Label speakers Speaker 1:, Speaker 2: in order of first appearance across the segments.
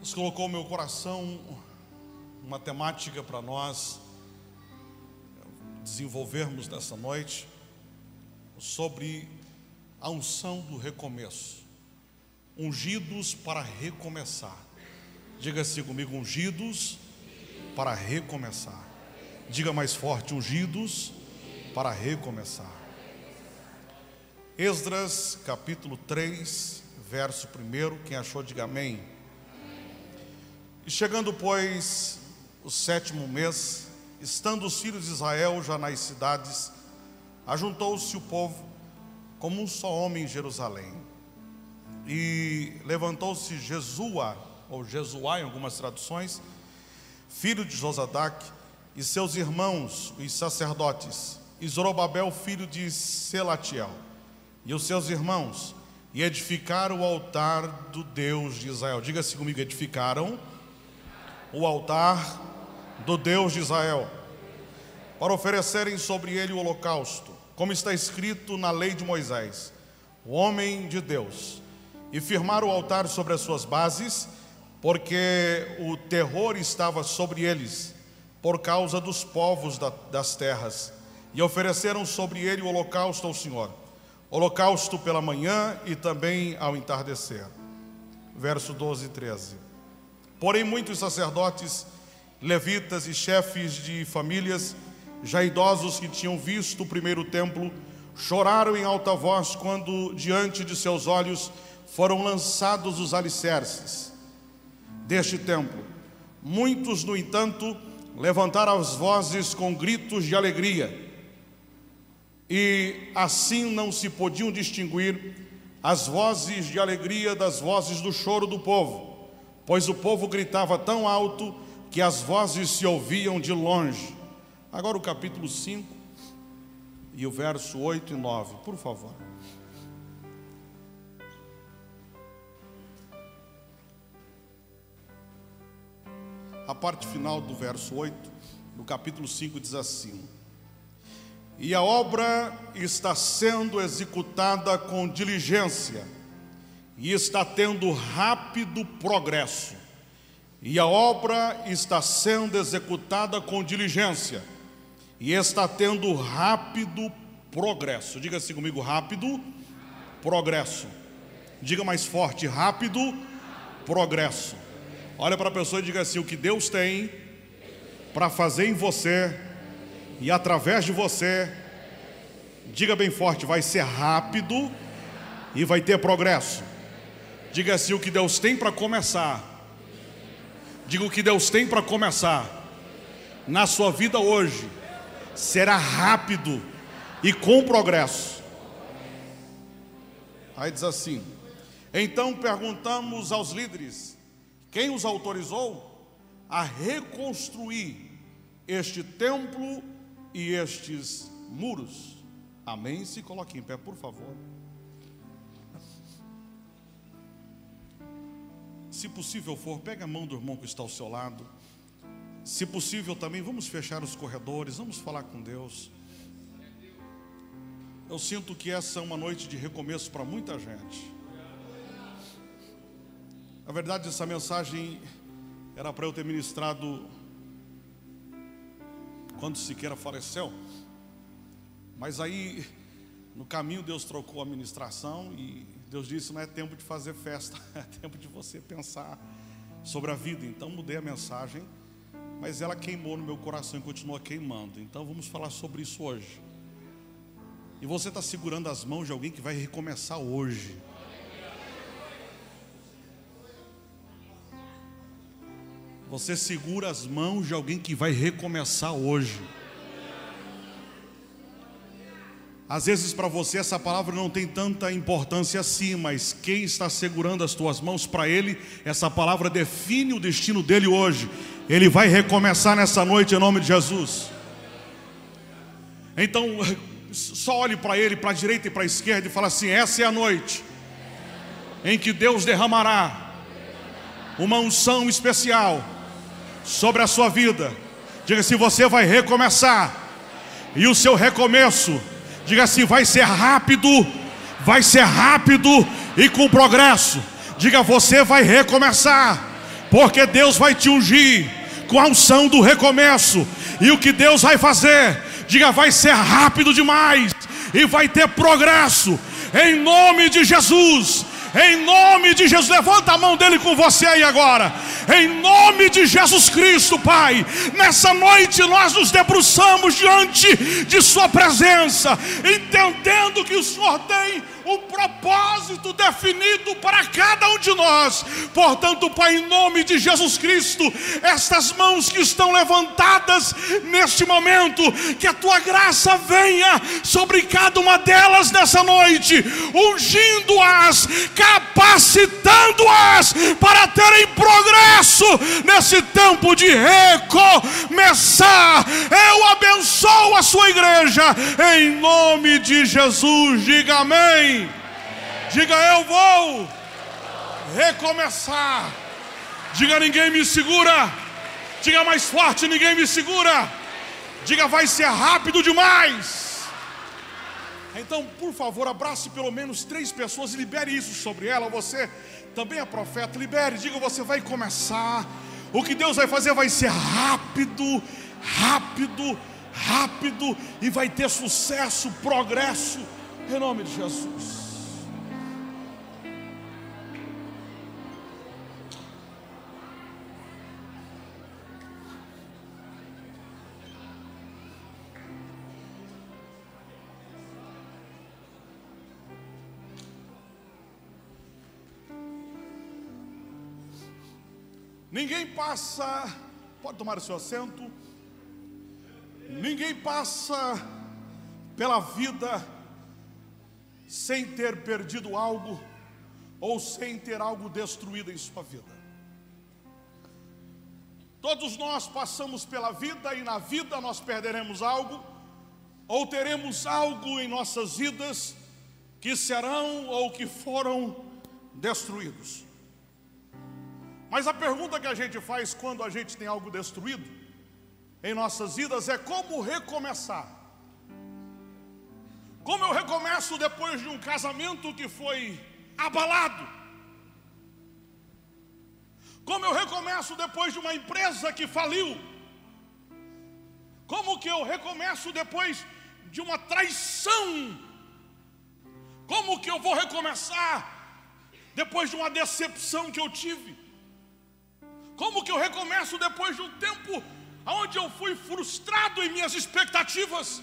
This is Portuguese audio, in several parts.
Speaker 1: Deus colocou no meu coração uma temática para nós desenvolvermos nessa noite sobre a unção do recomeço. Ungidos para recomeçar. Diga assim comigo: ungidos para recomeçar. Diga mais forte: ungidos para recomeçar. Esdras capítulo 3, verso 1. Quem achou, diga amém. E chegando, pois, o sétimo mês, estando os filhos de Israel já nas cidades, ajuntou-se o povo como um só homem em Jerusalém. E levantou-se Jesua, ou Jesuá em algumas traduções, filho de Josadac, e seus irmãos, os sacerdotes, e Zorobabel, filho de Selatiel, e os seus irmãos, e edificaram o altar do Deus de Israel. Diga-se comigo, edificaram o altar do Deus de Israel, para oferecerem sobre ele o holocausto, como está escrito na lei de Moisés, o homem de Deus, e firmar o altar sobre as suas bases, porque o terror estava sobre eles, por causa dos povos da, das terras, e ofereceram sobre ele o holocausto ao Senhor, holocausto pela manhã e também ao entardecer. Verso 12 e 13. Porém, muitos sacerdotes, levitas e chefes de famílias, já idosos que tinham visto o primeiro templo, choraram em alta voz quando, diante de seus olhos, foram lançados os alicerces deste templo. Muitos, no entanto, levantaram as vozes com gritos de alegria, e assim não se podiam distinguir as vozes de alegria das vozes do choro do povo pois o povo gritava tão alto que as vozes se ouviam de longe. Agora o capítulo 5 e o verso 8 e 9, por favor. A parte final do verso 8, do capítulo 5 diz assim: E a obra está sendo executada com diligência e está tendo rápido progresso. E a obra está sendo executada com diligência e está tendo rápido progresso. Diga assim comigo: rápido progresso. Diga mais forte: rápido progresso. Olha para a pessoa e diga assim: o que Deus tem para fazer em você e através de você, diga bem forte: vai ser rápido e vai ter progresso. Diga assim: o que Deus tem para começar. Diga o que Deus tem para começar na sua vida hoje será rápido e com progresso. Aí diz assim: então perguntamos aos líderes quem os autorizou a reconstruir este templo e estes muros. Amém? Se coloque em pé, por favor. Se possível for, pegue a mão do irmão que está ao seu lado. Se possível também, vamos fechar os corredores, vamos falar com Deus. Eu sinto que essa é uma noite de recomeço para muita gente. Na verdade, essa mensagem era para eu ter ministrado quando Siqueira faleceu. Mas aí, no caminho, Deus trocou a ministração e Deus disse: não é tempo de fazer festa, é tempo de você pensar sobre a vida. Então mudei a mensagem, mas ela queimou no meu coração e continua queimando. Então vamos falar sobre isso hoje. E você está segurando as mãos de alguém que vai recomeçar hoje. Você segura as mãos de alguém que vai recomeçar hoje. Às vezes para você essa palavra não tem tanta importância assim, mas quem está segurando as tuas mãos para ele, essa palavra define o destino dele hoje. Ele vai recomeçar nessa noite em nome de Jesus. Então, só olhe para ele, para a direita e para a esquerda e fala assim: essa é a noite em que Deus derramará uma unção especial sobre a sua vida. Diga assim: você vai recomeçar, e o seu recomeço Diga assim: vai ser rápido, vai ser rápido e com progresso. Diga: você vai recomeçar, porque Deus vai te ungir com a unção do recomeço, e o que Deus vai fazer, diga, vai ser rápido demais, e vai ter progresso, em nome de Jesus. Em nome de Jesus, levanta a mão dele com você aí agora. Em nome de Jesus Cristo, Pai. Nessa noite nós nos debruçamos diante de Sua presença, entendendo que o Senhor tem um propósito definido para cada um de nós. Portanto, Pai, em nome de Jesus Cristo, estas mãos que estão levantadas neste momento, que a tua graça venha sobre cada uma delas nessa noite, ungindo-as, capacitando-as para terem progresso nesse tempo de recomeçar. Eu abençoo a sua igreja em nome de Jesus. Diga amém. Diga eu vou recomeçar. Diga ninguém me segura. Diga mais forte, ninguém me segura. Diga vai ser rápido demais. Então, por favor, abrace pelo menos três pessoas e libere isso sobre ela. Você também é profeta, libere, diga você vai começar. O que Deus vai fazer vai ser rápido, rápido, rápido e vai ter sucesso, progresso, em nome de Jesus. Ninguém passa, pode tomar o seu assento. Ninguém passa pela vida sem ter perdido algo ou sem ter algo destruído em sua vida. Todos nós passamos pela vida e na vida nós perderemos algo ou teremos algo em nossas vidas que serão ou que foram destruídos. Mas a pergunta que a gente faz quando a gente tem algo destruído em nossas vidas é como recomeçar. Como eu recomeço depois de um casamento que foi abalado? Como eu recomeço depois de uma empresa que faliu? Como que eu recomeço depois de uma traição? Como que eu vou recomeçar depois de uma decepção que eu tive? Como que eu recomeço depois de um tempo onde eu fui frustrado em minhas expectativas?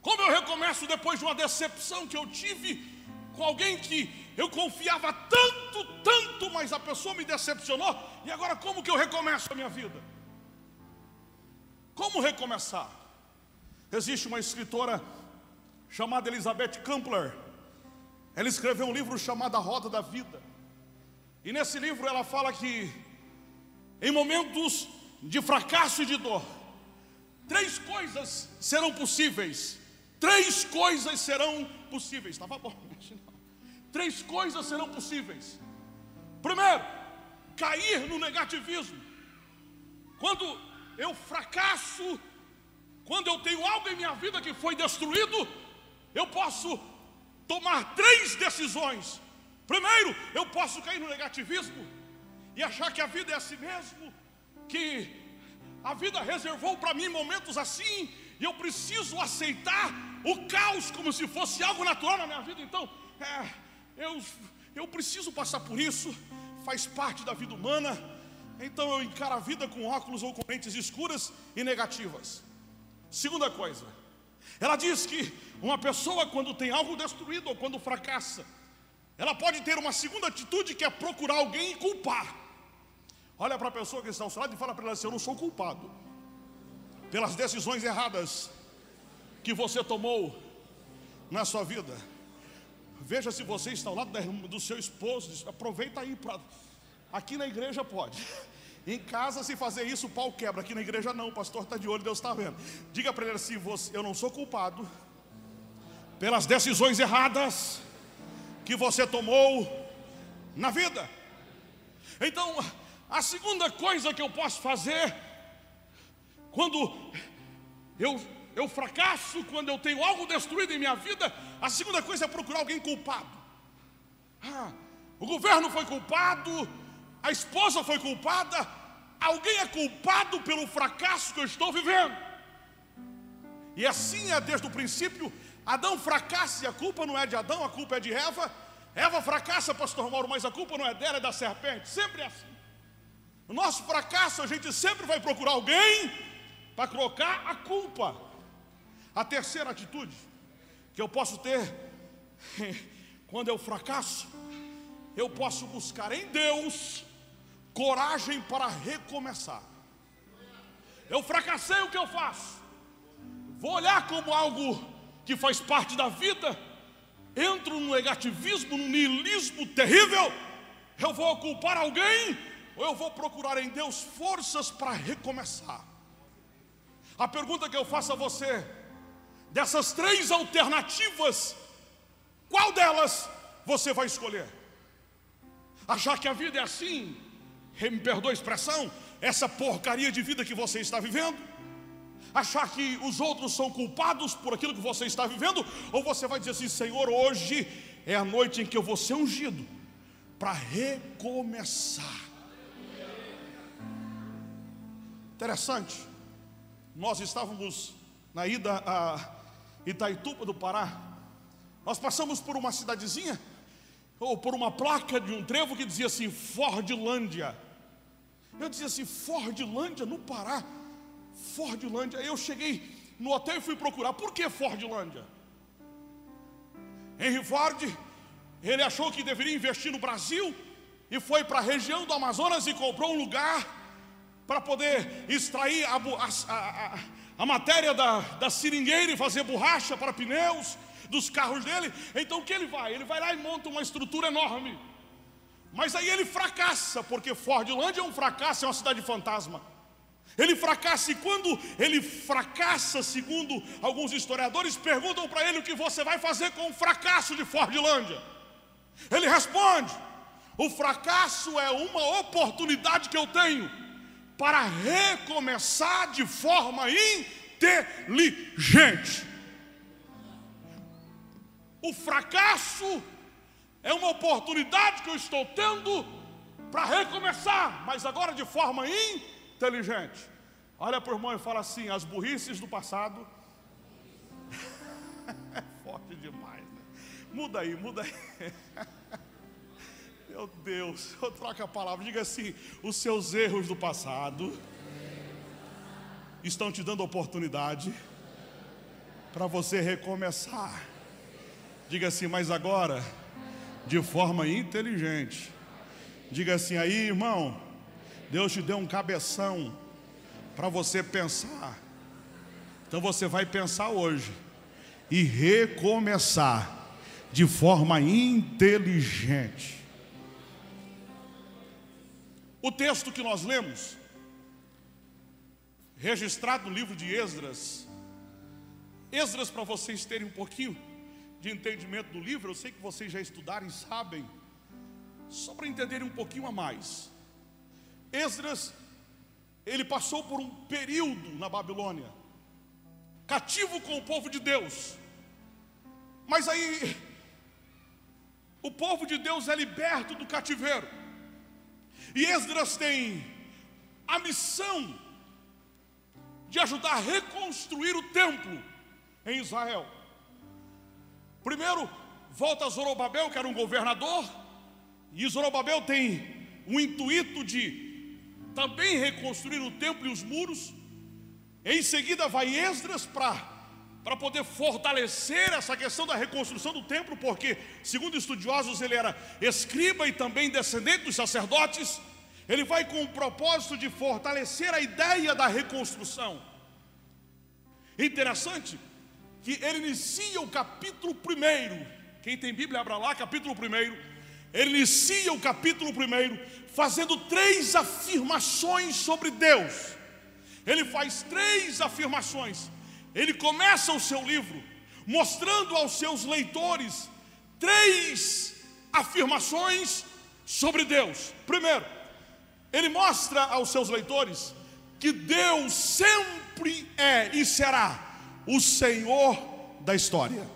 Speaker 1: Como eu recomeço depois de uma decepção que eu tive com alguém que eu confiava tanto, tanto, mas a pessoa me decepcionou? E agora como que eu recomeço a minha vida? Como recomeçar? Existe uma escritora chamada Elizabeth Campbell. Ela escreveu um livro chamado A Roda da Vida. E nesse livro ela fala que em momentos de fracasso e de dor, três coisas serão possíveis. Três coisas serão possíveis. Estava bom, Três coisas serão possíveis. Primeiro, cair no negativismo. Quando eu fracasso, quando eu tenho algo em minha vida que foi destruído, eu posso tomar três decisões. Primeiro, eu posso cair no negativismo e achar que a vida é assim mesmo, que a vida reservou para mim momentos assim, e eu preciso aceitar o caos como se fosse algo natural na minha vida. Então, é, eu, eu preciso passar por isso, faz parte da vida humana. Então eu encaro a vida com óculos ou com lentes escuras e negativas. Segunda coisa, ela diz que uma pessoa, quando tem algo destruído ou quando fracassa, ela pode ter uma segunda atitude que é procurar alguém e culpar. Olha para a pessoa que está ao seu lado e fala para ela assim: Eu não sou culpado pelas decisões erradas que você tomou na sua vida. Veja se você está ao lado do seu esposo, aproveita aí para. Aqui na igreja pode. Em casa, se fazer isso, o pau quebra. Aqui na igreja não, o pastor está de olho, Deus está vendo. Diga para ele assim: eu não sou culpado pelas decisões erradas que você tomou na vida. Então, a segunda coisa que eu posso fazer, quando eu, eu fracasso, quando eu tenho algo destruído em minha vida, a segunda coisa é procurar alguém culpado. Ah, o governo foi culpado, a esposa foi culpada, alguém é culpado pelo fracasso que eu estou vivendo. E assim é desde o princípio. Adão fracassa e a culpa não é de Adão, a culpa é de Eva. Eva fracassa, pastor Mauro, mas a culpa não é dela, é da serpente. Sempre é assim. No nosso fracasso, a gente sempre vai procurar alguém para colocar a culpa. A terceira atitude que eu posso ter quando eu fracasso, eu posso buscar em Deus coragem para recomeçar. Eu fracassei, o que eu faço? Vou olhar como algo que faz parte da vida, entro no negativismo, no niilismo terrível. Eu vou culpar alguém ou eu vou procurar em Deus forças para recomeçar? A pergunta que eu faço a você, dessas três alternativas, qual delas você vai escolher? Achar que a vida é assim, me perdoa a expressão, essa porcaria de vida que você está vivendo? Achar que os outros são culpados por aquilo que você está vivendo? Ou você vai dizer assim, Senhor, hoje é a noite em que eu vou ser ungido para recomeçar. Interessante, nós estávamos na ida a Itaituba do Pará, nós passamos por uma cidadezinha, ou por uma placa de um trevo que dizia assim, Fordlândia. Eu dizia assim, Fordlândia no Pará, Fordlândia. Eu cheguei no hotel e fui procurar, por que Fordlândia? Henry Ford, ele achou que deveria investir no Brasil e foi para a região do Amazonas e comprou um lugar para poder extrair a, a, a, a matéria da, da seringueira e fazer borracha para pneus dos carros dele. Então o que ele vai? Ele vai lá e monta uma estrutura enorme. Mas aí ele fracassa, porque Fordlândia é um fracasso, é uma cidade fantasma. Ele fracassa, e quando ele fracassa, segundo alguns historiadores, perguntam para ele o que você vai fazer com o fracasso de Fordlândia. Ele responde: o fracasso é uma oportunidade que eu tenho para recomeçar de forma inteligente. O fracasso é uma oportunidade que eu estou tendo para recomeçar, mas agora de forma inteligente. Olha para o irmão e fala assim: as burrices do passado. é forte demais, né? Muda aí, muda aí. Meu Deus, eu troco a palavra, diga assim: os seus erros do passado estão te dando oportunidade para você recomeçar. Diga assim, mas agora, de forma inteligente. Diga assim, aí irmão, Deus te deu um cabeção para você pensar. Então você vai pensar hoje e recomeçar de forma inteligente. O texto que nós lemos, registrado no livro de Esdras, Esdras, para vocês terem um pouquinho de entendimento do livro, eu sei que vocês já estudaram e sabem, só para entenderem um pouquinho a mais. Esdras, ele passou por um período na Babilônia, cativo com o povo de Deus, mas aí, o povo de Deus é liberto do cativeiro, e Esdras tem a missão de ajudar a reconstruir o templo em Israel. Primeiro, volta Zorobabel, que era um governador, e Zorobabel tem o intuito de também reconstruir o templo e os muros. Em seguida, vai Esdras para para poder fortalecer essa questão da reconstrução do templo, porque, segundo estudiosos, ele era escriba e também descendente dos sacerdotes. Ele vai com o propósito de fortalecer a ideia da reconstrução. Interessante que ele inicia o capítulo primeiro. Quem tem Bíblia, abra lá, capítulo primeiro. Ele inicia o capítulo primeiro fazendo três afirmações sobre Deus. Ele faz três afirmações ele começa o seu livro mostrando aos seus leitores três afirmações sobre Deus. Primeiro, ele mostra aos seus leitores que Deus sempre é e será o Senhor da história.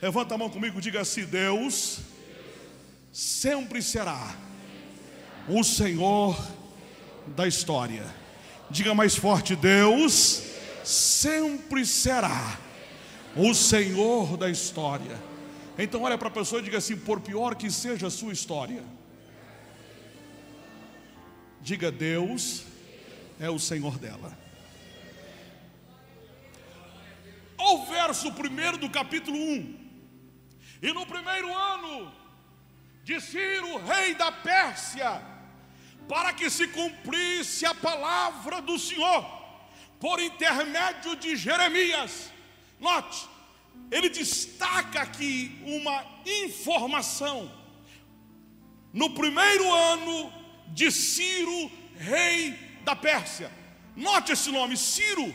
Speaker 1: Levanta a mão comigo diga assim: Deus sempre será o Senhor da história. Diga mais forte: Deus sempre será o Senhor da história. Então, olha para a pessoa e diga assim: por pior que seja a sua história, diga: Deus é o Senhor dela. Ao verso primeiro do capítulo 1, e no primeiro ano de Ciro, rei da Pérsia, para que se cumprisse a palavra do Senhor, por intermédio de Jeremias. Note, ele destaca aqui uma informação. No primeiro ano de Ciro, rei da Pérsia. Note esse nome, Ciro.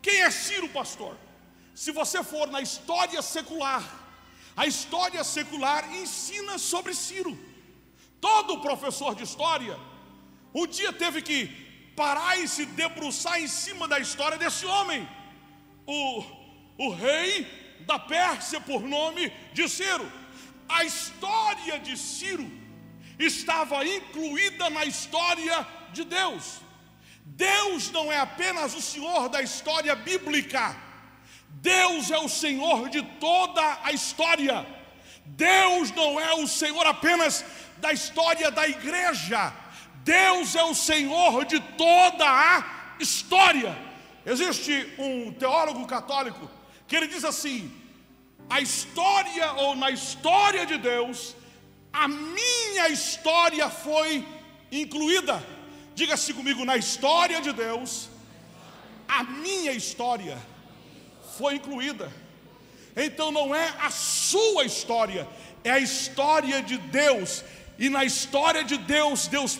Speaker 1: Quem é Ciro, pastor? Se você for na história secular, a história secular ensina sobre Ciro. Todo professor de história um dia teve que parar e se debruçar em cima da história desse homem, o, o rei da Pérsia, por nome de Ciro. A história de Ciro estava incluída na história de Deus. Deus não é apenas o Senhor da história bíblica, Deus é o Senhor de toda a história. Deus não é o Senhor apenas da história da igreja, Deus é o Senhor de toda a história. Existe um teólogo católico que ele diz assim: a história ou na história de Deus, a minha história foi incluída. Diga-se comigo, na história de Deus, a minha história foi incluída. Então não é a sua história, é a história de Deus. E na história de Deus, Deus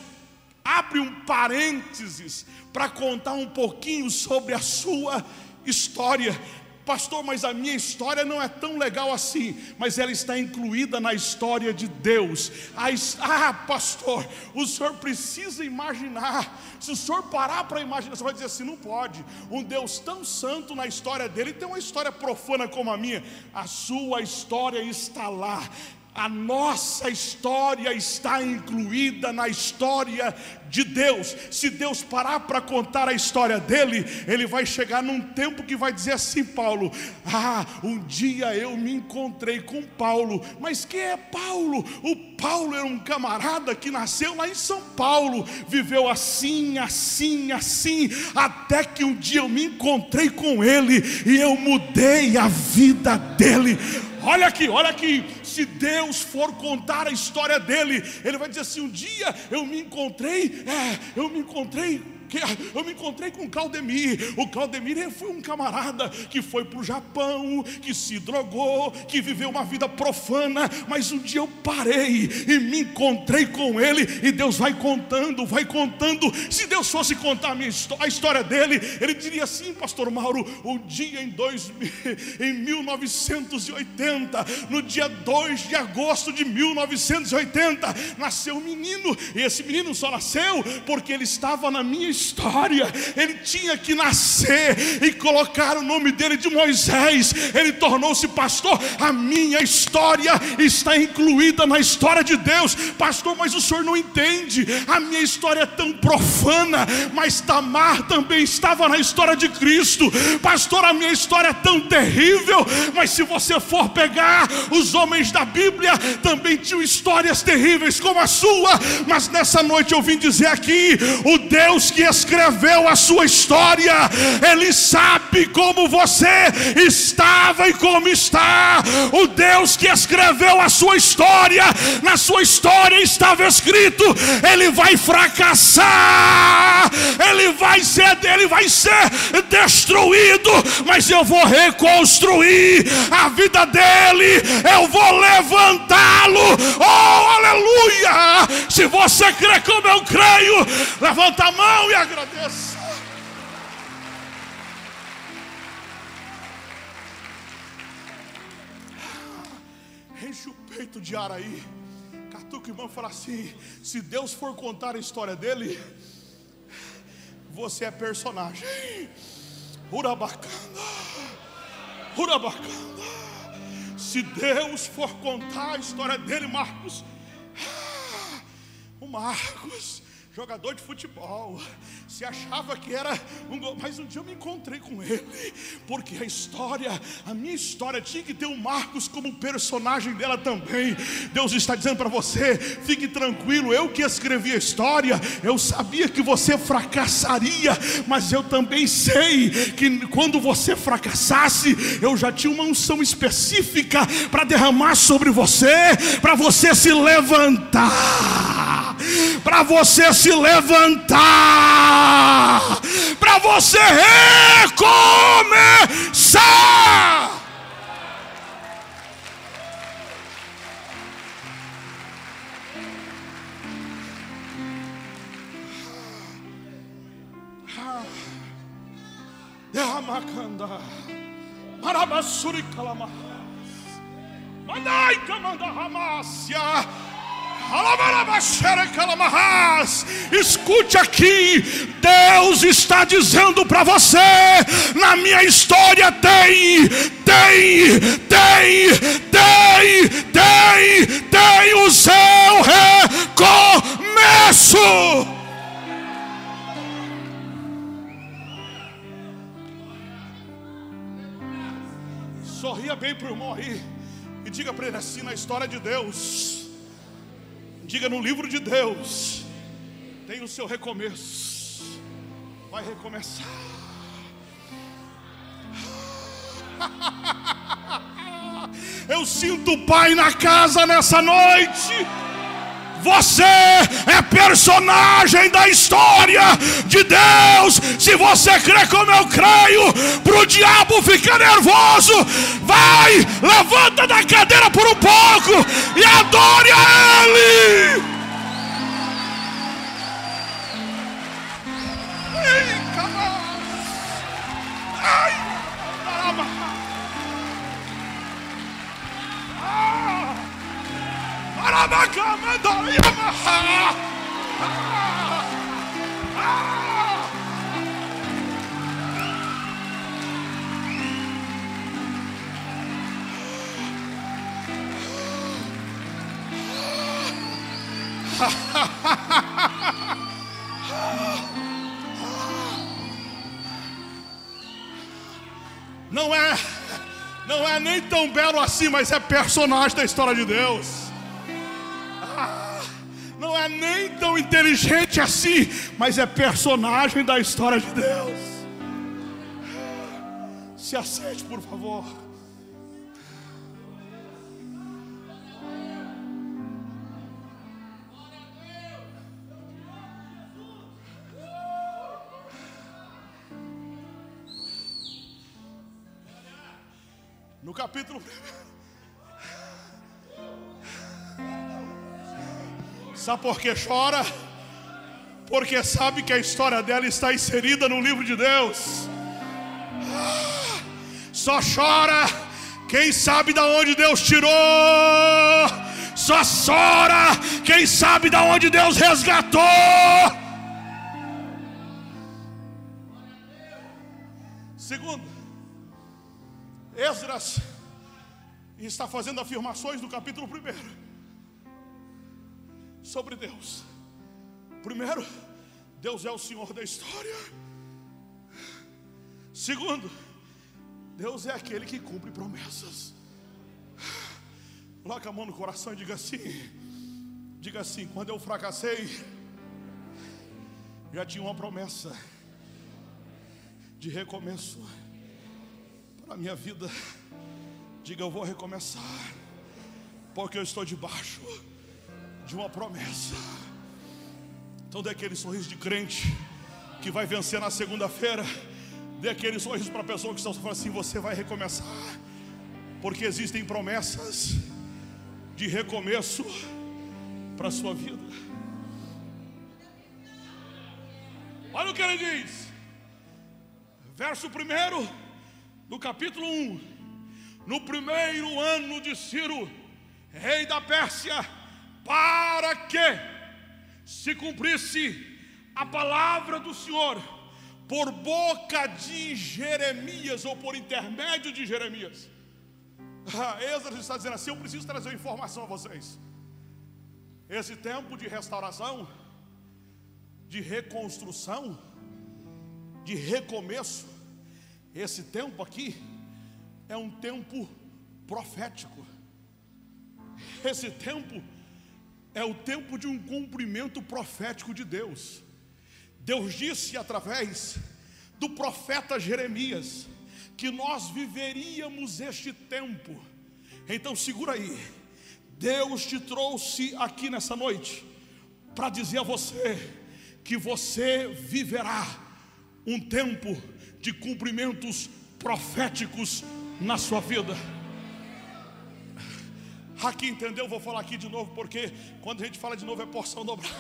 Speaker 1: abre um parênteses para contar um pouquinho sobre a sua história. Pastor, mas a minha história não é tão legal assim, mas ela está incluída na história de Deus. Ah, pastor, o senhor precisa imaginar. Se o senhor parar para imaginar, você vai dizer assim: não pode. Um Deus tão santo na história dele tem uma história profana como a minha. A sua história está lá. A nossa história está incluída na história de Deus. Se Deus parar para contar a história dele, ele vai chegar num tempo que vai dizer assim: Paulo, ah, um dia eu me encontrei com Paulo, mas quem é Paulo? O Paulo era um camarada que nasceu lá em São Paulo, viveu assim, assim, assim, até que um dia eu me encontrei com ele e eu mudei a vida dele. Olha aqui, olha aqui. Se Deus for contar a história dele, ele vai dizer assim: um dia eu me encontrei, é, eu me encontrei eu me encontrei com o Claudemir. O Claudemir foi um camarada que foi para o Japão, que se drogou, que viveu uma vida profana, mas um dia eu parei e me encontrei com ele, e Deus vai contando, vai contando. Se Deus fosse contar a história dele, ele diria assim, Pastor Mauro: o dia em, dois, em 1980, no dia 2 de agosto de 1980, nasceu um menino, e esse menino só nasceu porque ele estava na minha história história. Ele tinha que nascer e colocar o nome dele de Moisés. Ele tornou-se pastor. A minha história está incluída na história de Deus. Pastor, mas o senhor não entende. A minha história é tão profana, mas Tamar também estava na história de Cristo. Pastor, a minha história é tão terrível, mas se você for pegar os homens da Bíblia, também tinham histórias terríveis como a sua. Mas nessa noite eu vim dizer aqui: o Deus que escreveu a sua história, Ele sabe como você estava e como está. O Deus que escreveu a sua história, na sua história estava escrito: Ele vai fracassar, Ele vai ser, Ele vai ser destruído, mas eu vou reconstruir a vida dele, eu vou levantá-lo. Oh, aleluia! Se você crê como eu creio, levanta a mão e agradeça. Enche o peito de ar aí. Catuca irmão fala assim: se Deus for contar a história dele, você é personagem. Urabacana. Urabacana. Se Deus for contar a história dele, Marcos, o Marcos, jogador de futebol, se achava que era um mas um dia eu me encontrei com ele, porque a história, a minha história tinha que ter o Marcos como personagem dela também. Deus está dizendo para você: fique tranquilo, eu que escrevi a história, eu sabia que você fracassaria, mas eu também sei que quando você fracassasse, eu já tinha uma unção específica para derramar sobre você, para você se levantar para você se levantar, para você recomeçar. Yamakanda Marabasuri Kalamahas Mandai Kamanda Hamasya Escute aqui, Deus está dizendo para você: na minha história tem, tem, tem, tem, tem, tem o seu recomeço. Sorria bem para o irmão aí e diga para ele assim: na história de Deus Diga no livro de Deus, tem o seu recomeço. Vai recomeçar. Eu sinto o Pai na casa nessa noite. Você é personagem da história de Deus. Se você crê como eu creio, para o diabo ficar nervoso, vai, levanta da cadeira por um pouco e adore a Ele. Não é, não é nem tão belo assim, mas é personagem da história de Deus. Tão inteligente assim, mas é personagem da história de Deus. Se aceite, por favor. No capítulo Sabe por que chora? Porque sabe que a história dela está inserida no livro de Deus. Só chora quem sabe da onde Deus tirou. Só chora quem sabe da onde Deus resgatou. Segundo, Esdras está fazendo afirmações no capítulo 1 sobre Deus. Primeiro, Deus é o Senhor da história. Segundo, Deus é aquele que cumpre promessas. Coloque a mão no coração e diga assim: diga assim, quando eu fracassei, já tinha uma promessa de recomeço para a minha vida. Diga, eu vou recomeçar, porque eu estou debaixo de uma promessa. Então dê aquele sorriso de crente que vai vencer na segunda-feira. Dê aquele sorriso para a pessoa que está falando assim: você vai recomeçar. Porque existem promessas de recomeço para a sua vida. Olha o que ele diz. Verso 1 do capítulo 1. No primeiro ano de Ciro, rei da Pérsia, para que se cumprisse a palavra do Senhor por boca de Jeremias ou por intermédio de Jeremias. Ah, está dizendo assim: eu preciso trazer uma informação a vocês. Esse tempo de restauração, de reconstrução, de recomeço, esse tempo aqui é um tempo profético. Esse tempo é o tempo de um cumprimento profético de Deus. Deus disse através do profeta Jeremias que nós viveríamos este tempo. Então segura aí. Deus te trouxe aqui nessa noite para dizer a você que você viverá um tempo de cumprimentos proféticos na sua vida. Aqui entendeu? Vou falar aqui de novo, porque quando a gente fala de novo é porção dobrada.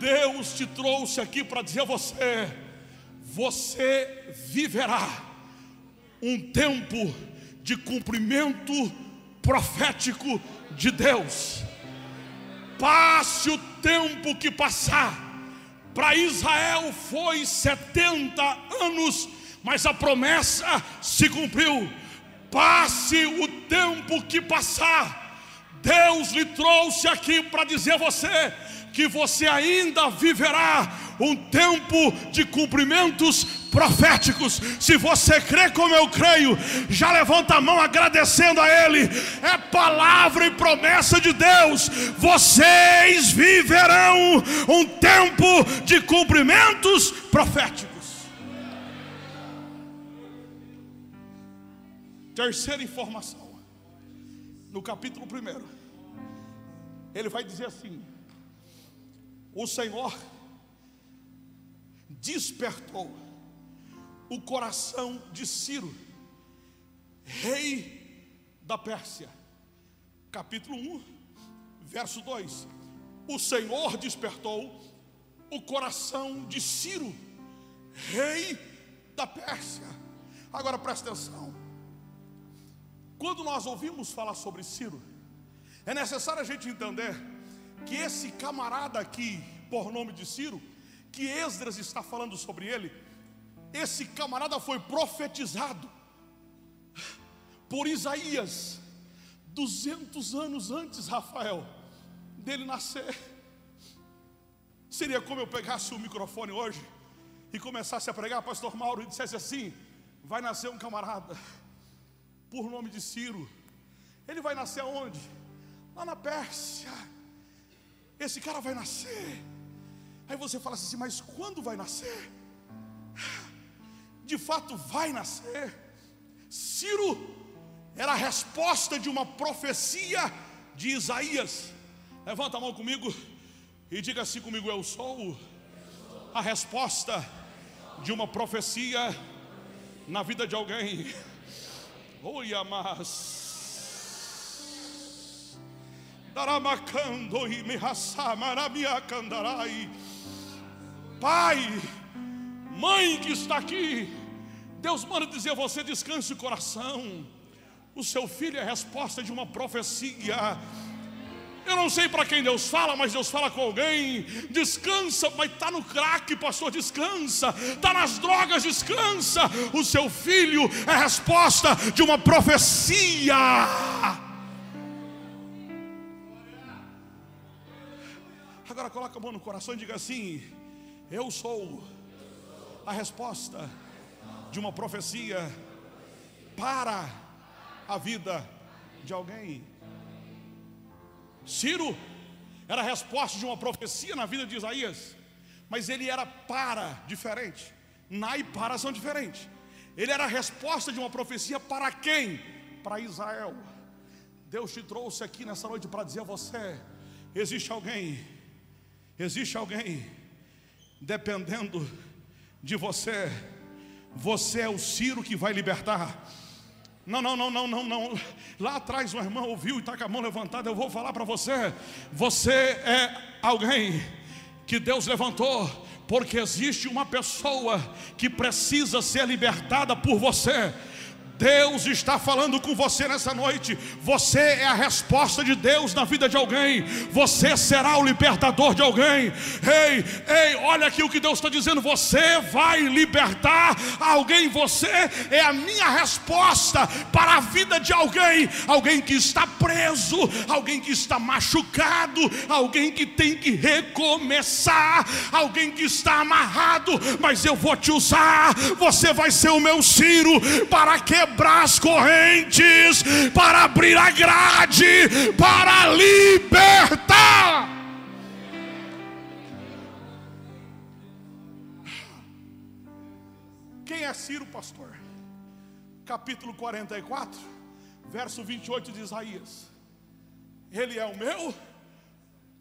Speaker 1: Deus te trouxe aqui para dizer a você: você viverá um tempo de cumprimento profético de Deus. Passe o tempo que passar. Para Israel foi 70 anos, mas a promessa se cumpriu. Passe o tempo que passar. Deus lhe trouxe aqui para dizer a você que você ainda viverá um tempo de cumprimentos proféticos. Se você crê como eu creio, já levanta a mão agradecendo a Ele. É palavra e promessa de Deus. Vocês viverão um tempo de cumprimentos proféticos. Terceira informação, no capítulo 1, ele vai dizer assim: O Senhor despertou o coração de Ciro, rei da Pérsia. Capítulo 1, verso 2: O Senhor despertou o coração de Ciro, rei da Pérsia. Agora presta atenção. Quando nós ouvimos falar sobre Ciro, é necessário a gente entender que esse camarada aqui, por nome de Ciro, que Esdras está falando sobre ele, esse camarada foi profetizado por Isaías, 200 anos antes, Rafael, dele nascer. Seria como eu pegasse o microfone hoje e começasse a pregar, Pastor Mauro, e dissesse assim: vai nascer um camarada, por nome de Ciro. Ele vai nascer aonde? Lá na Pérsia. Esse cara vai nascer Aí você fala assim, mas quando vai nascer? De fato vai nascer. Ciro era a resposta de uma profecia de Isaías. Levanta a mão comigo e diga assim comigo: Eu sou a resposta de uma profecia na vida de alguém. Oi, mas. Daramacando e me candarai. Pai, mãe que está aqui, Deus manda dizer a você: descanse o coração. O seu filho é a resposta de uma profecia. Eu não sei para quem Deus fala, mas Deus fala com alguém. Descansa, mas está no crack, pastor. Descansa, está nas drogas, descansa. O seu filho é resposta de uma profecia. Agora coloca a mão no coração e diga assim: eu sou a resposta de uma profecia para a vida de alguém. Ciro era a resposta de uma profecia na vida de Isaías, mas ele era para diferente. Na e para são diferentes. Ele era a resposta de uma profecia para quem? Para Israel. Deus te trouxe aqui nessa noite para dizer a você: existe alguém, existe alguém dependendo de você. Você é o Ciro que vai libertar. Não, não, não, não, não, não. Lá atrás uma irmã ouviu e está com a mão levantada. Eu vou falar para você. Você é alguém que Deus levantou, porque existe uma pessoa que precisa ser libertada por você. Deus está falando com você nessa noite. Você é a resposta de Deus na vida de alguém. Você será o libertador de alguém. Ei, ei, olha aqui o que Deus está dizendo. Você vai libertar alguém. Você é a minha resposta para a vida de alguém. Alguém que está preso, alguém que está machucado, alguém que tem que recomeçar, alguém que está amarrado. Mas eu vou te usar. Você vai ser o meu Ciro para quebrar as correntes, para abrir a grade, para libertar. Quem é Ciro, pastor? Capítulo 44, verso 28 de Isaías. Ele é o meu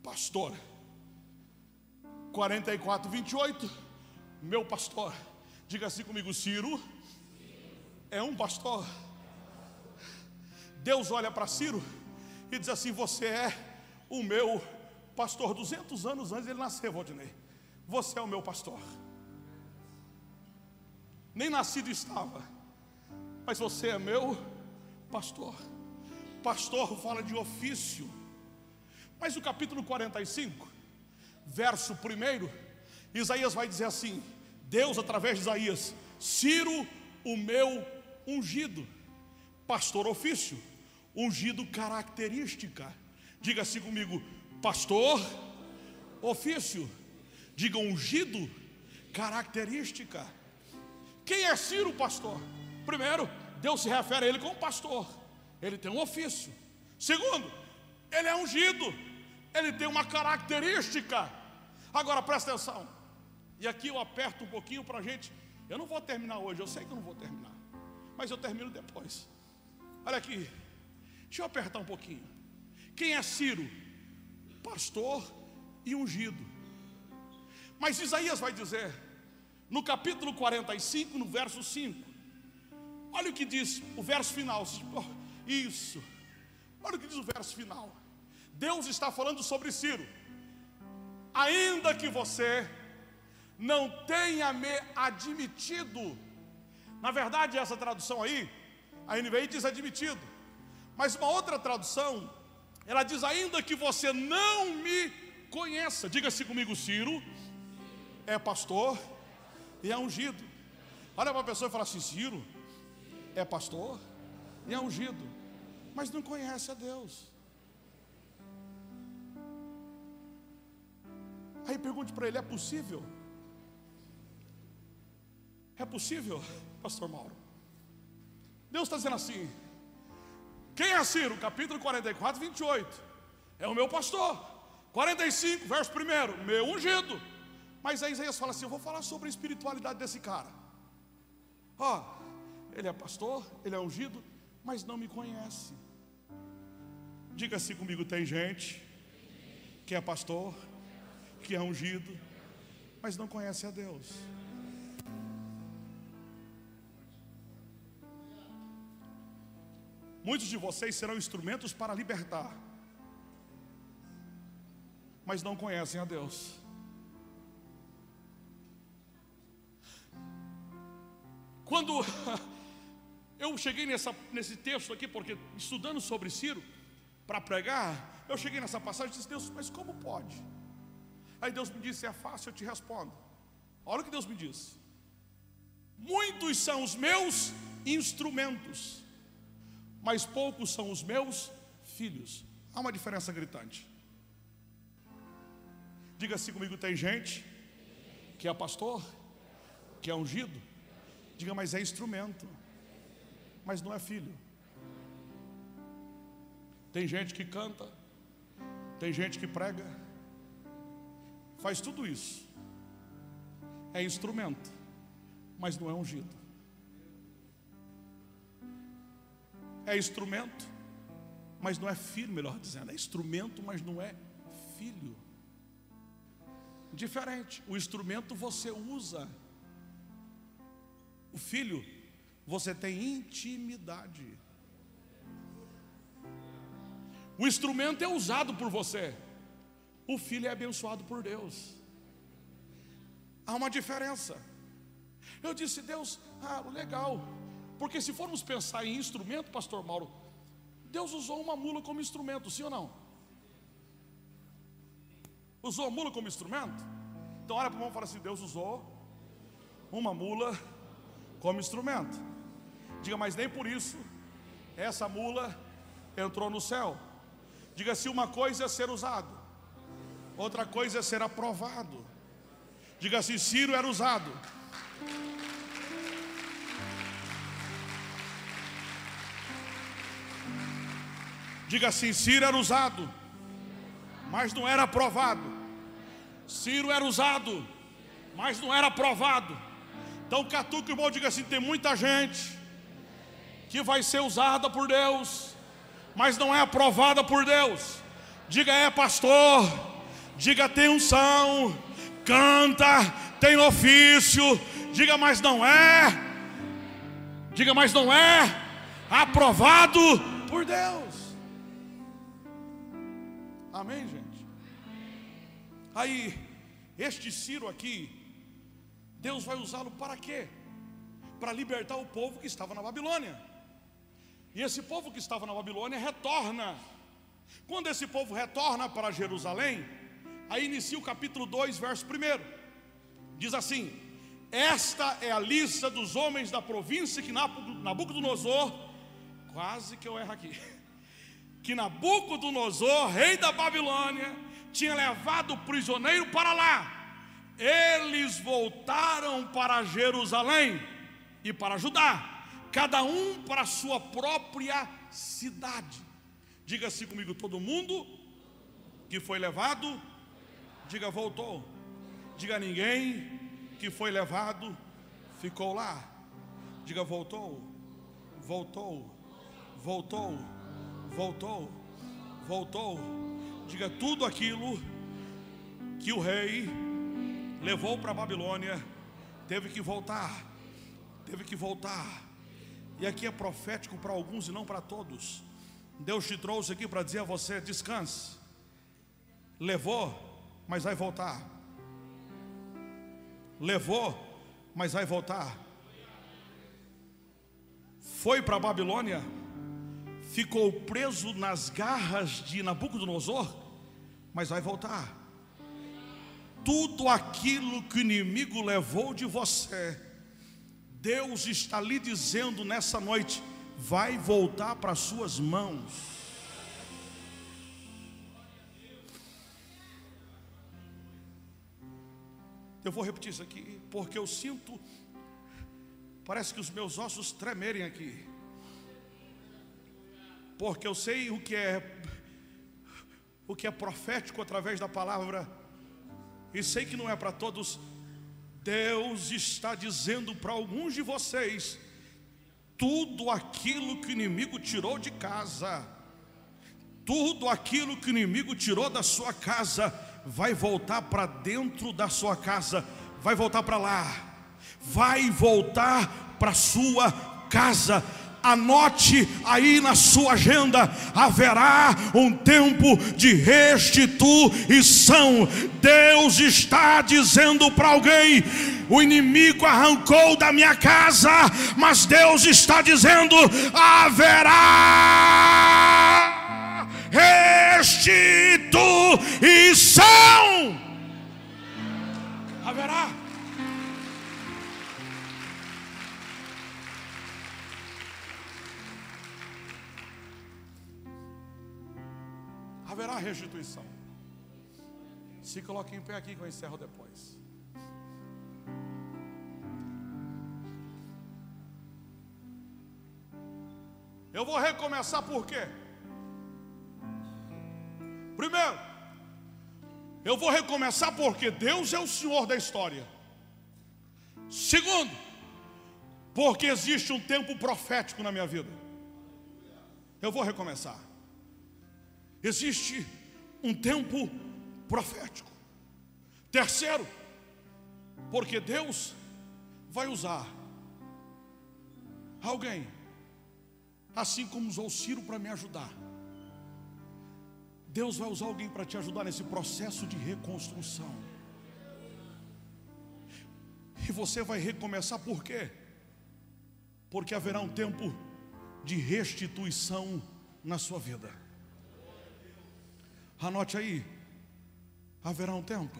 Speaker 1: pastor. 44, 28, meu pastor. Diga assim comigo, Ciro é um pastor. Deus olha para Ciro e diz assim: Você é o meu pastor. 200 anos antes ele nasceu, Valdinei. Você é o meu pastor. Nem nascido estava, mas você é meu pastor. Pastor fala de ofício. Mas o capítulo 45, verso 1, Isaías vai dizer assim: Deus, através de Isaías, Ciro, o meu ungido, pastor ofício, ungido característica. Diga assim comigo, pastor ofício. Diga ungido característica. Quem é Ciro, pastor? Primeiro, Deus se refere a ele como pastor. Ele tem um ofício. Segundo, ele é ungido. Ele tem uma característica. Agora presta atenção. E aqui eu aperto um pouquinho para a gente. Eu não vou terminar hoje, eu sei que eu não vou terminar mas eu termino depois. Olha aqui, deixa eu apertar um pouquinho. Quem é Ciro? Pastor e ungido. Mas Isaías vai dizer, no capítulo 45, no verso 5, olha o que diz o verso final. Isso, olha o que diz o verso final. Deus está falando sobre Ciro. Ainda que você não tenha me admitido na verdade, essa tradução aí, a NVI diz admitido. Mas uma outra tradução, ela diz ainda que você não me conheça. Diga-se comigo, Ciro é pastor e é ungido. Olha para a pessoa e fala assim: Ciro é pastor e é ungido, mas não conhece a Deus. Aí pergunte para ele: é possível? É possível? pastor Mauro. Deus está dizendo assim: quem é Ciro? Capítulo 44, 28. É o meu pastor. 45, verso 1, meu ungido. Mas aí Isaías fala assim: eu vou falar sobre a espiritualidade desse cara. Ó, ele é pastor, ele é ungido, mas não me conhece. Diga assim comigo: tem gente que é pastor, que é ungido, mas não conhece a Deus. Muitos de vocês serão instrumentos para libertar, mas não conhecem a Deus. Quando eu cheguei nessa, nesse texto aqui, porque estudando sobre Ciro, para pregar, eu cheguei nessa passagem e disse: Deus, mas como pode? Aí Deus me disse: É fácil, eu te respondo. Olha o que Deus me disse: Muitos são os meus instrumentos mas poucos são os meus filhos. Há uma diferença gritante. Diga assim comigo: tem gente que é pastor, que é ungido. Diga, mas é instrumento, mas não é filho. Tem gente que canta, tem gente que prega, faz tudo isso. É instrumento, mas não é ungido. É instrumento, mas não é filho, melhor dizendo. É instrumento, mas não é filho. Diferente. O instrumento você usa. O filho, você tem intimidade. O instrumento é usado por você. O filho é abençoado por Deus. Há uma diferença. Eu disse, Deus, ah, legal. Porque se formos pensar em instrumento, pastor Mauro, Deus usou uma mula como instrumento, sim ou não? Usou a mula como instrumento? Então olha para o irmão e fala assim: Deus usou uma mula como instrumento. Diga, mas nem por isso essa mula entrou no céu. Diga se uma coisa é ser usado, outra coisa é ser aprovado. Diga assim: Ciro era usado. Diga assim: Ciro era usado, mas não era aprovado. Ciro era usado, mas não era aprovado. Então, catuca irmão, diga assim: tem muita gente que vai ser usada por Deus, mas não é aprovada por Deus. Diga é pastor, diga tem unção, canta, tem ofício, diga mas não é, diga mas não é aprovado por Deus. Amém, gente? Aí, este Ciro aqui, Deus vai usá-lo para quê? Para libertar o povo que estava na Babilônia. E esse povo que estava na Babilônia retorna. Quando esse povo retorna para Jerusalém, aí inicia o capítulo 2, verso 1. Diz assim: Esta é a lista dos homens da província que Nabucodonosor, quase que eu erro aqui, que Nabucodonosor, rei da Babilônia, tinha levado prisioneiro para lá. Eles voltaram para Jerusalém e para Judá cada um para a sua própria cidade. Diga assim comigo: todo mundo que foi levado, diga voltou. Diga ninguém que foi levado ficou lá. Diga voltou, voltou, voltou, voltou, voltou. Diga tudo aquilo que o rei levou para a Babilônia teve que voltar, teve que voltar e aqui é profético para alguns e não para todos. Deus te trouxe aqui para dizer a você: descanse. Levou, mas vai voltar. Levou, mas vai voltar. Foi para a Babilônia, ficou preso nas garras de Nabucodonosor, mas vai voltar. Tudo aquilo que o inimigo levou de você, Deus está lhe dizendo nessa noite: vai voltar para suas mãos. Eu vou repetir isso aqui, porque eu sinto, parece que os meus ossos tremerem aqui, porque eu sei o que é, o que é profético através da palavra, e sei que não é para todos Deus está dizendo para alguns de vocês: tudo aquilo que o inimigo tirou de casa, tudo aquilo que o inimigo tirou da sua casa, vai voltar para dentro da sua casa, vai voltar para lá, vai voltar para sua casa Anote aí na sua agenda: haverá um tempo de restituição. Deus está dizendo para alguém: o inimigo arrancou da minha casa, mas Deus está dizendo: haverá restituição. Haverá. Haverá restituição. Se coloque em pé aqui que eu encerro depois. Eu vou recomeçar por quê? Primeiro, eu vou recomeçar porque Deus é o Senhor da história. Segundo, porque existe um tempo profético na minha vida. Eu vou recomeçar. Existe um tempo profético. Terceiro, porque Deus vai usar alguém, assim como usou Ciro para me ajudar. Deus vai usar alguém para te ajudar nesse processo de reconstrução. E você vai recomeçar por quê? porque haverá um tempo de restituição na sua vida. Anote aí, haverá um tempo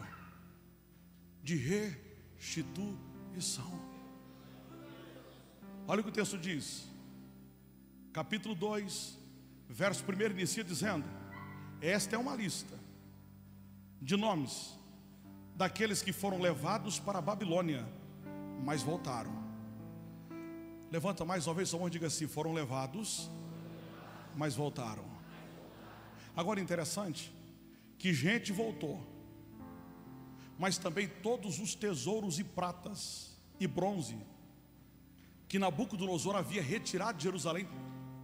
Speaker 1: de restituição. Olha o que o texto diz, capítulo 2, verso 1 inicia dizendo: Esta é uma lista de nomes daqueles que foram levados para a Babilônia, mas voltaram. Levanta mais uma vez sua mão e diga assim: foram levados, mas voltaram. Agora interessante que gente voltou, mas também todos os tesouros e pratas e bronze que Nabucodonosor havia retirado de Jerusalém,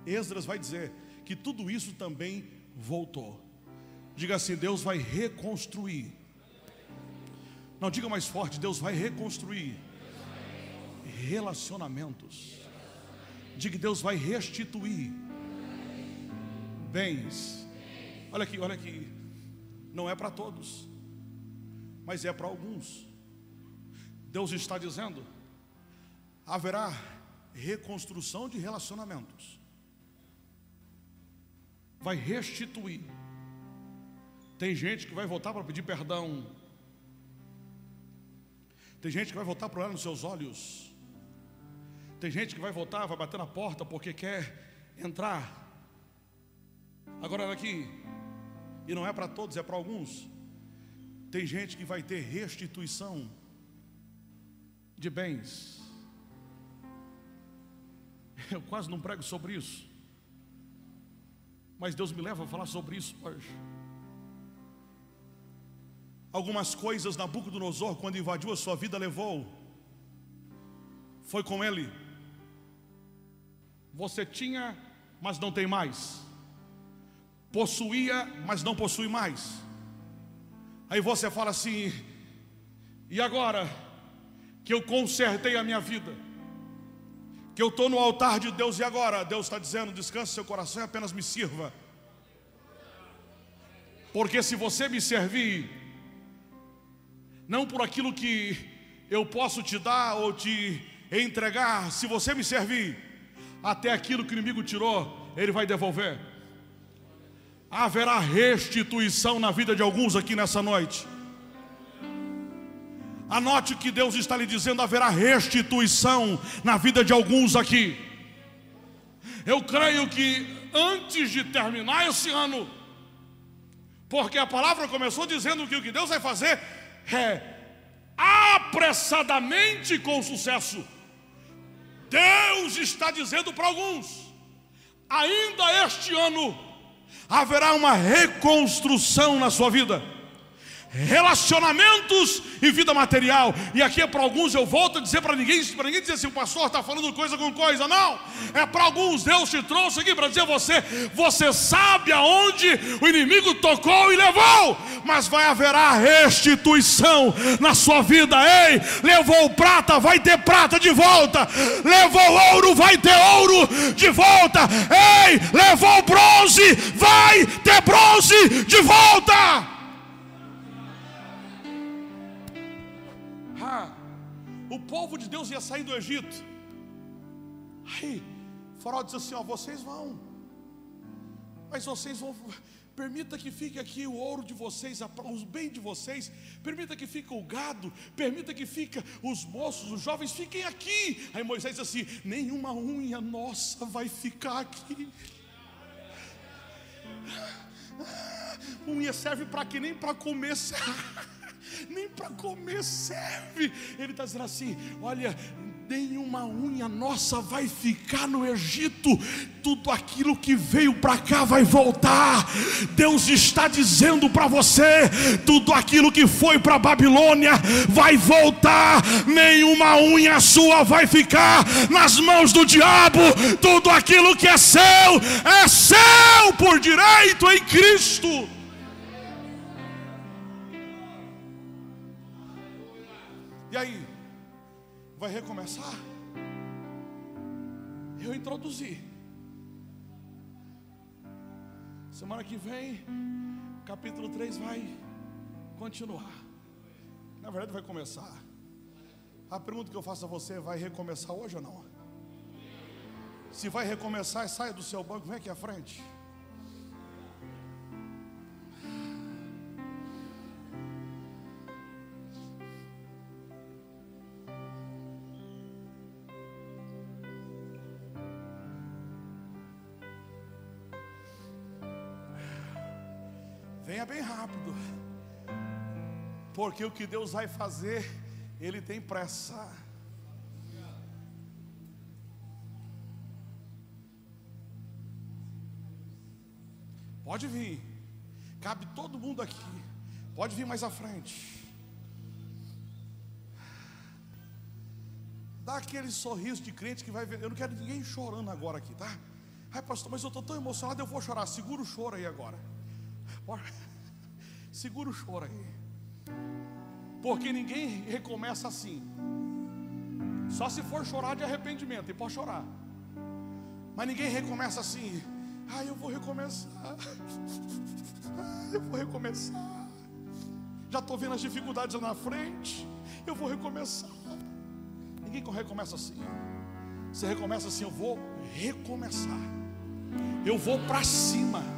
Speaker 1: Esdras vai dizer que tudo isso também voltou. Diga assim: Deus vai reconstruir. Não diga mais forte, Deus vai reconstruir relacionamentos. Diga Deus vai restituir bens. Olha aqui, olha aqui. Não é para todos, mas é para alguns. Deus está dizendo: haverá reconstrução de relacionamentos. Vai restituir. Tem gente que vai voltar para pedir perdão. Tem gente que vai voltar para olhar nos seus olhos. Tem gente que vai voltar, vai bater na porta porque quer entrar. Agora olha aqui, e não é para todos, é para alguns. Tem gente que vai ter restituição de bens. Eu quase não prego sobre isso. Mas Deus me leva a falar sobre isso hoje. Algumas coisas Nabucodonosor, quando invadiu a sua vida, levou. Foi com ele. Você tinha, mas não tem mais. Possuía, mas não possui mais. Aí você fala assim: e agora que eu consertei a minha vida, que eu estou no altar de Deus, e agora? Deus está dizendo: descanse seu coração e apenas me sirva. Porque se você me servir, não por aquilo que eu posso te dar ou te entregar, se você me servir, até aquilo que o inimigo tirou, ele vai devolver. Haverá restituição na vida de alguns aqui nessa noite. Anote que Deus está lhe dizendo: haverá restituição na vida de alguns aqui. Eu creio que antes de terminar esse ano, porque a palavra começou dizendo que o que Deus vai fazer é apressadamente com sucesso. Deus está dizendo para alguns: ainda este ano haverá uma reconstrução na sua vida relacionamentos e vida material. E aqui é para alguns, eu volto a dizer para ninguém, para ninguém dizer assim, o pastor está falando coisa com coisa. Não, é para alguns, Deus te trouxe aqui para dizer você, você sabe aonde o inimigo tocou e levou, mas vai haverá restituição na sua vida. Ei, levou prata, vai ter prata de volta. Levou ouro, vai ter ouro de volta. Ei, levou bronze, vai ter bronze de volta. O povo de Deus ia sair do Egito. Aí, faraó disse assim: ó, vocês vão, mas vocês vão. Permita que fique aqui o ouro de vocês, os bens de vocês. Permita que fique o gado. Permita que fique os moços, os jovens, fiquem aqui. Aí Moisés disse assim: nenhuma unha nossa vai ficar aqui. Unha serve para que nem para comer serve nem para comer serve. Ele está dizendo assim: olha, nenhuma unha nossa vai ficar no Egito, tudo aquilo que veio para cá vai voltar. Deus está dizendo para você: tudo aquilo que foi para Babilônia vai voltar, nenhuma unha sua vai ficar nas mãos do diabo, tudo aquilo que é seu é seu por direito em Cristo. Aí? Vai recomeçar? Eu introduzi. Semana que vem, capítulo 3 vai continuar. Na verdade, vai começar. A pergunta que eu faço a você: vai recomeçar hoje ou não? Se vai recomeçar, saia do seu banco, vem aqui à frente. Venha bem rápido. Porque o que Deus vai fazer, Ele tem pressa. Pode vir. Cabe todo mundo aqui. Pode vir mais à frente. Dá aquele sorriso de crente que vai ver. Eu não quero ninguém chorando agora aqui, tá? Ai, pastor, mas eu estou tão emocionado, eu vou chorar. Segura o choro aí agora. Segura o choro aí. Porque ninguém recomeça assim. Só se for chorar de arrependimento, e pode chorar. Mas ninguém recomeça assim. Ah, eu vou recomeçar. Eu vou recomeçar. Já estou vendo as dificuldades na frente. Eu vou recomeçar. Ninguém recomeça assim. Você recomeça assim, eu vou recomeçar. Eu vou para cima.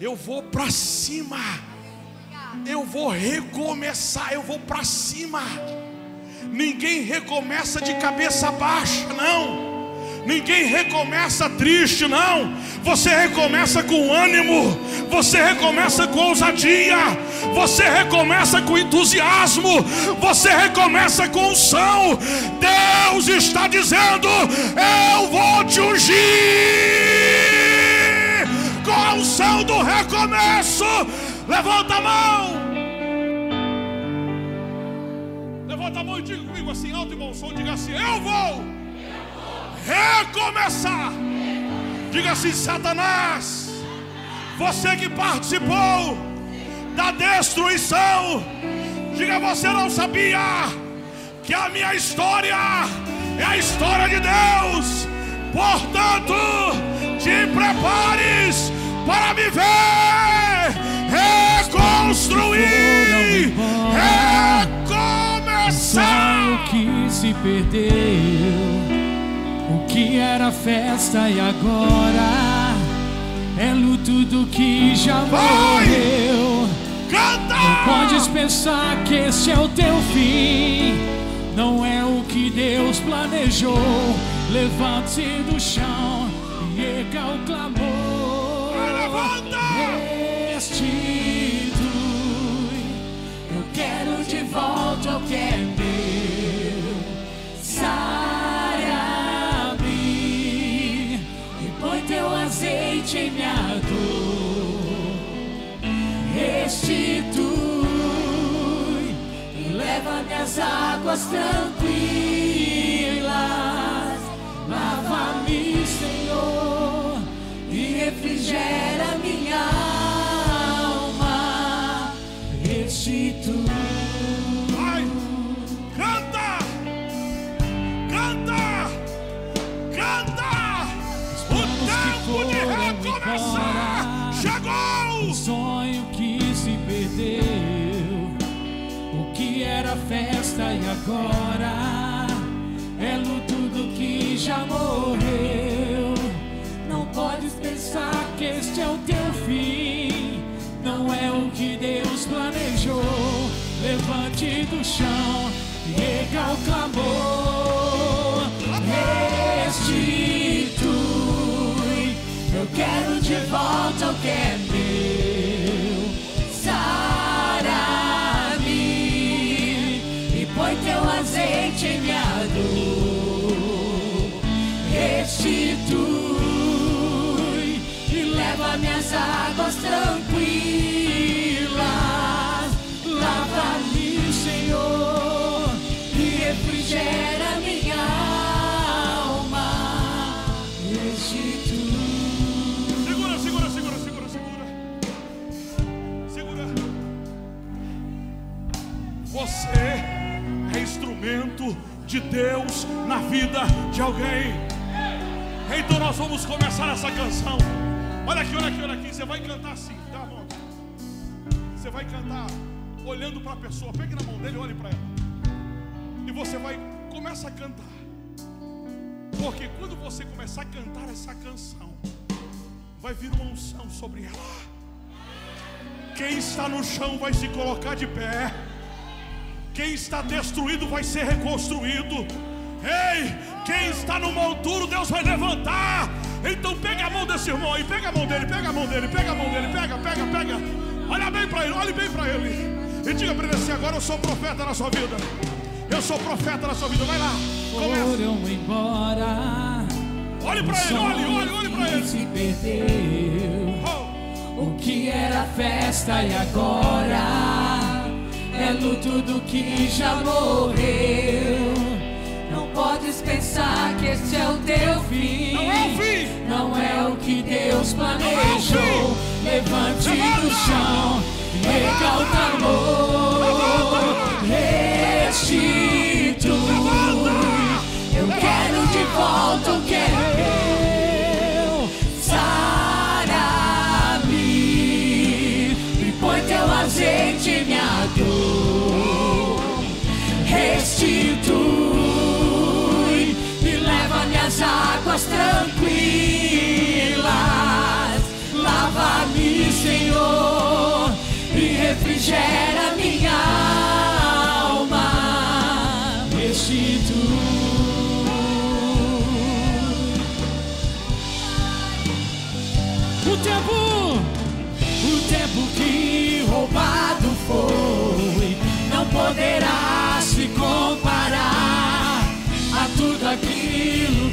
Speaker 1: Eu vou para cima. Eu vou recomeçar, eu vou para cima. Ninguém recomeça de cabeça baixa, não. Ninguém recomeça triste, não. Você recomeça com ânimo, você recomeça com ousadia, você recomeça com entusiasmo, você recomeça com unção. Deus está dizendo: Eu vou te ungir a unção do recomeço. Levanta a mão. Levanta a mão e diga comigo assim, alto e bom som. Diga assim: Eu vou recomeçar. Diga assim: Satanás, você que participou da destruição, diga você não sabia que a minha história é a história de Deus. Portanto, te prepares para me ver reconstruir, recomeçar.
Speaker 2: O que se perdeu o que era festa e agora é luto do que já morreu.
Speaker 1: Canta!
Speaker 2: Não podes pensar que este é o teu fim. Não é o que Deus planejou. Levante-se do chão e erga o clamor. Restitui e leva-me às águas tranquilas. Agora é luto do que já morreu. Não podes pensar que este é o teu fim, não é o que Deus planejou. Levante do chão erga o clamor. Restitui. Eu quero de volta o que é
Speaker 1: de Deus na vida de alguém. Então nós vamos começar essa canção. Olha aqui, olha aqui, olha aqui. Você vai cantar assim, tá bom? Você vai cantar olhando para a pessoa. Pegue na mão dele olhe para ela. E você vai começa a cantar. Porque quando você começar a cantar essa canção, vai vir uma unção sobre ela. Quem está no chão vai se colocar de pé. Quem está destruído vai ser reconstruído. Ei, quem está no monturo, Deus vai levantar. Então pega a mão desse irmão aí, pega a mão dele, pega a mão dele, pega a mão dele, pega, pega, pega. Olha bem para ele, olhe bem para ele. E diga para ele assim: agora eu sou profeta na sua vida. Eu sou profeta na sua vida. Vai lá. Começa.
Speaker 2: Foram embora.
Speaker 1: Olhe para ele, olhe, olhe, olhe para ele.
Speaker 2: Se perdeu.
Speaker 1: Oh,
Speaker 2: O que era festa e agora é luto do que já morreu. Não podes pensar que este é o teu fim.
Speaker 1: Não é o fim.
Speaker 2: Não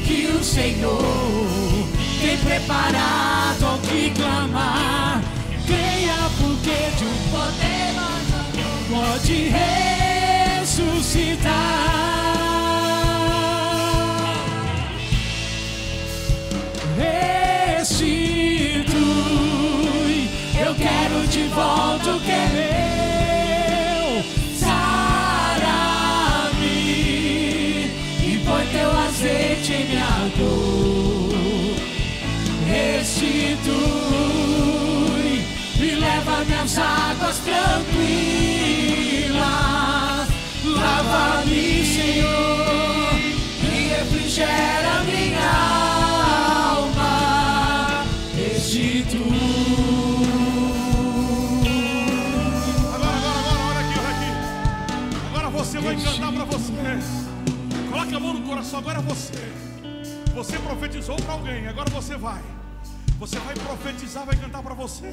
Speaker 2: que o Senhor tem preparado ao que clamar. Creia porque de um poder pode ressuscitar restitui. Eu quero de volta às águas tranquilas. Lava-me, Senhor, e refrigera minha alma. Restitui.
Speaker 1: Agora, agora, agora, olha aqui, olha aqui. Agora você vai cantar para você. Coloque a mão no coração, agora é você. Você profetizou para alguém, agora você vai. Você vai profetizar, vai cantar para você.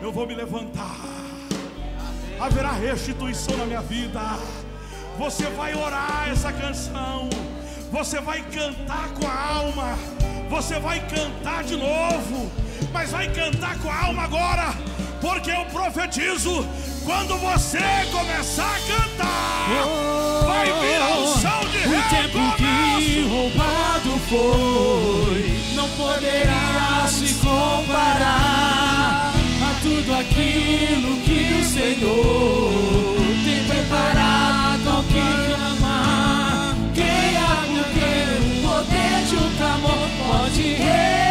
Speaker 1: Eu vou me levantar. Haverá restituição na minha vida. Você vai orar essa canção. Você vai cantar com a alma. Você vai cantar de novo. Mas vai cantar com a alma agora. Porque eu profetizo. Quando você começar a cantar, vai vir a unção de
Speaker 2: O tempo que
Speaker 1: recomeço.
Speaker 2: Foi não poderá se comparar a tudo aquilo que o Senhor tem preparado ao que clamar. Creia porque o poder de um clamor pode
Speaker 1: Restitui,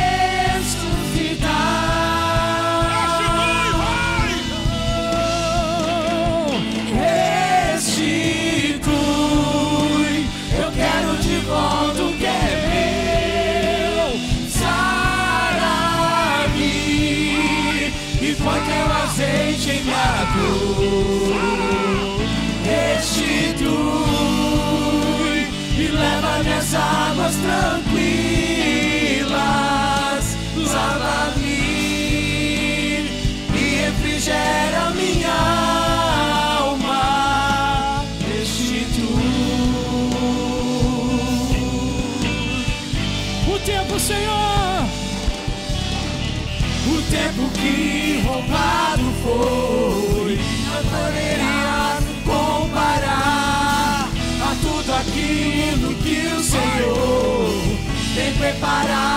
Speaker 2: às águas tranquilas. Lava-me e refrigera minha alma. Restitui o tempo, Senhor. O tempo que roubado foi, tem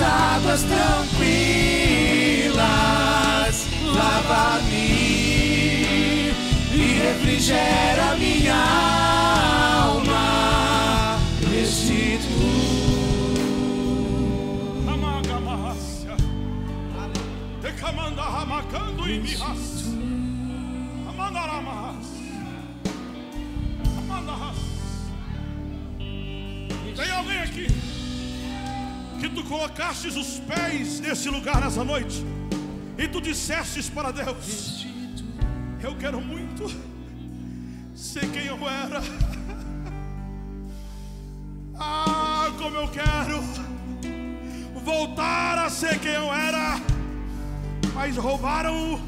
Speaker 2: águas tranquilas, lava-me e refrigera minha alma, restitui.
Speaker 1: Amagamahasya. Ekamanda hamakando imihas. Colocastes os pés nesse lugar nessa noite e tu dissestes para Deus: Eu quero muito ser quem eu era. Ah, como eu quero voltar a ser quem eu era, mas roubaram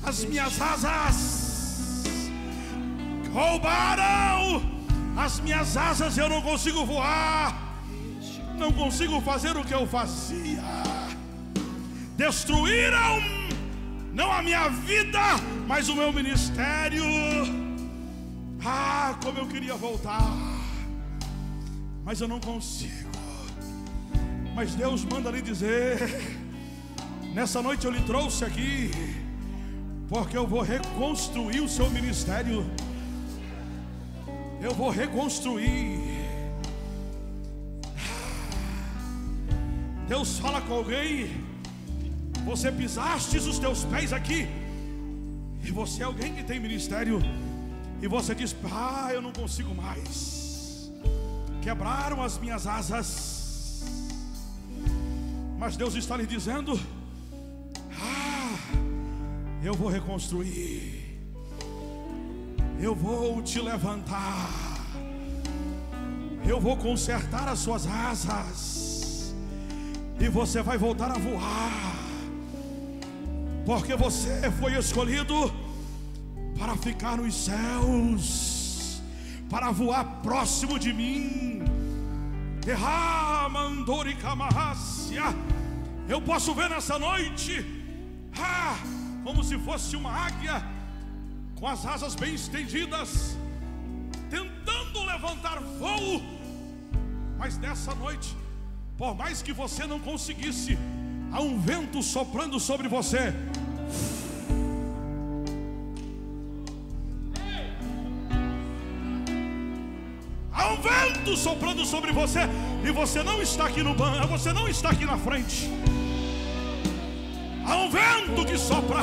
Speaker 1: as minhas asas, roubaram as minhas asas, eu não consigo voar, não consigo fazer o que eu fazia, destruíram não a minha vida, mas o meu ministério. Ah, como eu queria voltar, mas eu não consigo. Mas Deus manda lhe dizer: nessa noite eu lhe trouxe aqui, porque eu vou reconstruir o seu ministério. Eu vou reconstruir. Deus fala com alguém. Você pisastes os teus pés aqui. E você é alguém que tem ministério. E você diz: Ah, eu não consigo mais. Quebraram as minhas asas. Mas Deus está lhe dizendo: Ah, eu vou reconstruir. Eu vou te levantar. Eu vou consertar as suas asas. E você vai voltar a voar. Porque você foi escolhido para ficar nos céus, para voar próximo de mim. Eu posso ver nessa noite, ah, como se fosse uma águia, com as asas bem estendidas, tentando levantar voo. Mas nessa noite, por mais que você não conseguisse, há um vento soprando sobre você. Há um vento soprando sobre você e você não está aqui no banco, você não está aqui na frente. Há um vento que sopra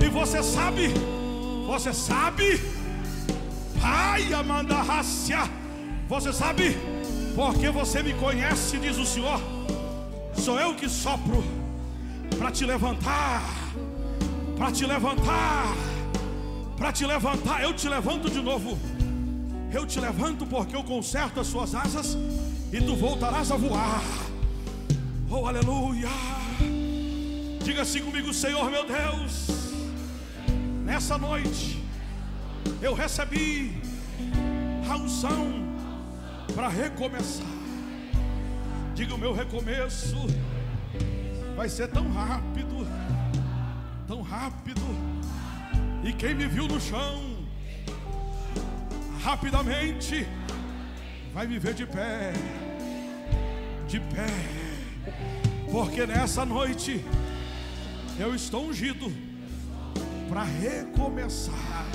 Speaker 1: e você sabe, você sabe, ai Amanda Rácia, você sabe, porque você me conhece, diz o Senhor, sou eu que sopro para te levantar, para te levantar, para te levantar, eu te levanto de novo. Eu te levanto porque eu conserto as suas asas e tu voltarás a voar. Oh, aleluia. Diga assim comigo, Senhor meu Deus. Nessa noite eu recebi a unção para recomeçar. Diga o meu recomeço vai ser tão rápido, tão rápido. E quem me viu no chão rapidamente vai me ver de pé, de pé, porque nessa noite eu estou ungido para recomeçar.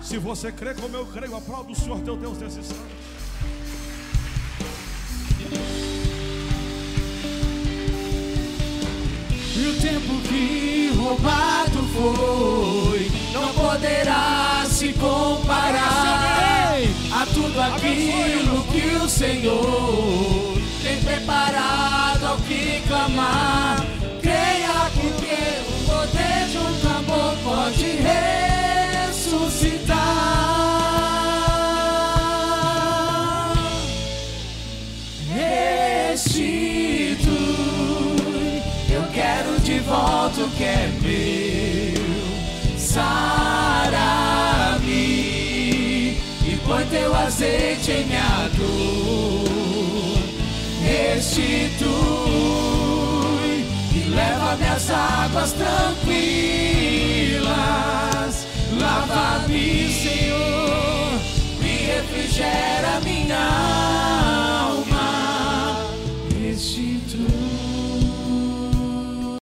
Speaker 1: Se você crê como eu creio, aplauda o Senhor teu Deus desse instante.
Speaker 2: E o tempo que roubado foi não poderá se comparar a tudo aquilo que o Senhor tem preparado ao que clamar. Creia porque o poder de um clamor pode ressuscitar. Que é meu. Sara-me e põe teu azeite em minha dor. Restitui e leva minhas águas tranquilas. Lava-me, Senhor, e refrigera